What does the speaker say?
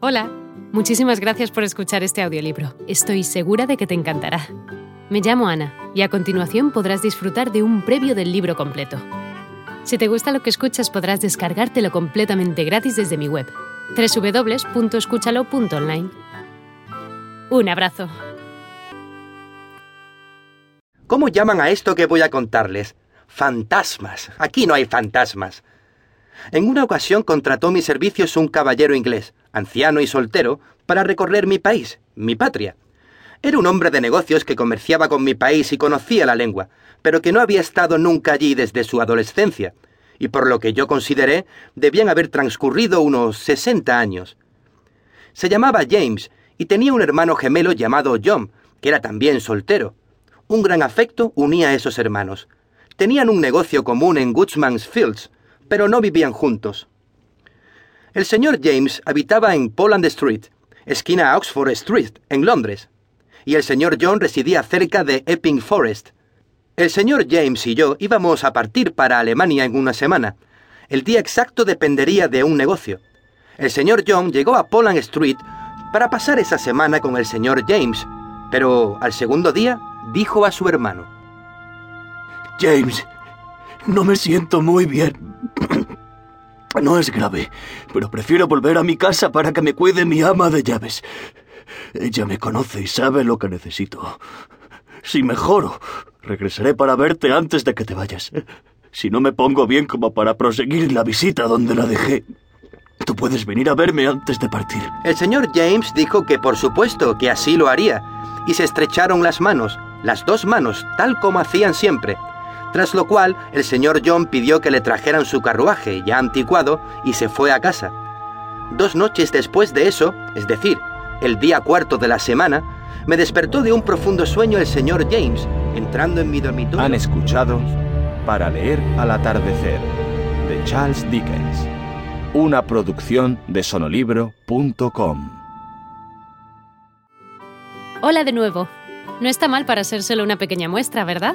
Hola, muchísimas gracias por escuchar este audiolibro. Estoy segura de que te encantará. Me llamo Ana y a continuación podrás disfrutar de un previo del libro completo. Si te gusta lo que escuchas podrás descargártelo completamente gratis desde mi web, www.escúchalo.online. Un abrazo. ¿Cómo llaman a esto que voy a contarles? Fantasmas. Aquí no hay fantasmas. En una ocasión contrató mis servicios un caballero inglés, anciano y soltero, para recorrer mi país, mi patria. Era un hombre de negocios que comerciaba con mi país y conocía la lengua, pero que no había estado nunca allí desde su adolescencia, y por lo que yo consideré debían haber transcurrido unos sesenta años. Se llamaba James y tenía un hermano gemelo llamado John, que era también soltero. Un gran afecto unía a esos hermanos. Tenían un negocio común en Goodsman's Fields, pero no vivían juntos. El señor James habitaba en Poland Street, esquina Oxford Street, en Londres, y el señor John residía cerca de Epping Forest. El señor James y yo íbamos a partir para Alemania en una semana. El día exacto dependería de un negocio. El señor John llegó a Poland Street para pasar esa semana con el señor James, pero al segundo día dijo a su hermano. James, no me siento muy bien. No es grave, pero prefiero volver a mi casa para que me cuide mi ama de llaves. Ella me conoce y sabe lo que necesito. Si mejoro, regresaré para verte antes de que te vayas. Si no me pongo bien como para proseguir la visita donde la dejé, tú puedes venir a verme antes de partir. El señor James dijo que por supuesto que así lo haría, y se estrecharon las manos, las dos manos, tal como hacían siempre tras lo cual el señor John pidió que le trajeran su carruaje ya anticuado y se fue a casa. Dos noches después de eso, es decir, el día cuarto de la semana, me despertó de un profundo sueño el señor James, entrando en mi dormitorio. Han escuchado Para leer al atardecer, de Charles Dickens, una producción de sonolibro.com. Hola de nuevo. No está mal para ser solo una pequeña muestra, ¿verdad?